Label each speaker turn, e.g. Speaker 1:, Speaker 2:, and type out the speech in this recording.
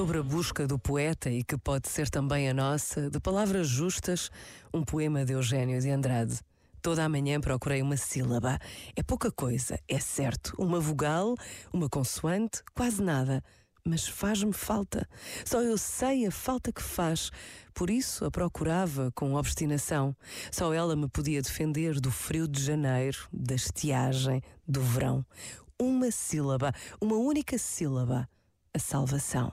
Speaker 1: sobre a busca do poeta e que pode ser também a nossa, de palavras justas, um poema de Eugênio de Andrade. Toda a manhã procurei uma sílaba. É pouca coisa, é certo. Uma vogal, uma consoante, quase nada. Mas faz-me falta. Só eu sei a falta que faz. Por isso a procurava com obstinação. Só ela me podia defender do frio de janeiro, da estiagem, do verão. Uma sílaba, uma única sílaba. A salvação.